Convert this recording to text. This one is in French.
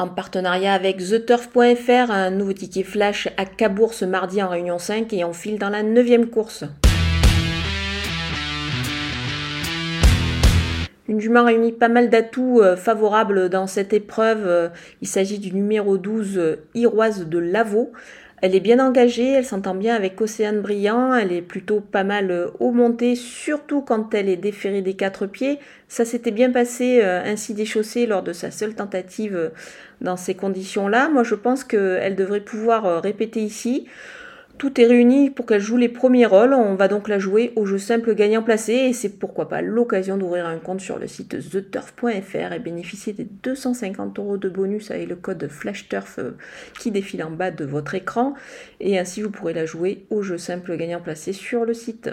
En partenariat avec TheTurf.fr, un nouveau ticket flash à Cabourg ce mardi en Réunion 5 et on file dans la 9 course. Une jument réunit pas mal d'atouts euh, favorables dans cette épreuve. Euh, il s'agit du numéro 12, euh, Iroise de Lavaux. Elle est bien engagée, elle s'entend bien avec Océane Brillant, elle est plutôt pas mal haut montée, surtout quand elle est déférée des quatre pieds. Ça s'était bien passé ainsi déchaussée lors de sa seule tentative dans ces conditions-là. Moi je pense qu'elle devrait pouvoir répéter ici. Tout est réuni pour qu'elle joue les premiers rôles. On va donc la jouer au jeu simple gagnant placé et c'est pourquoi pas l'occasion d'ouvrir un compte sur le site theturf.fr et bénéficier des 250 euros de bonus avec le code FlashTurf euh, qui défile en bas de votre écran. Et ainsi vous pourrez la jouer au jeu simple gagnant placé sur le site.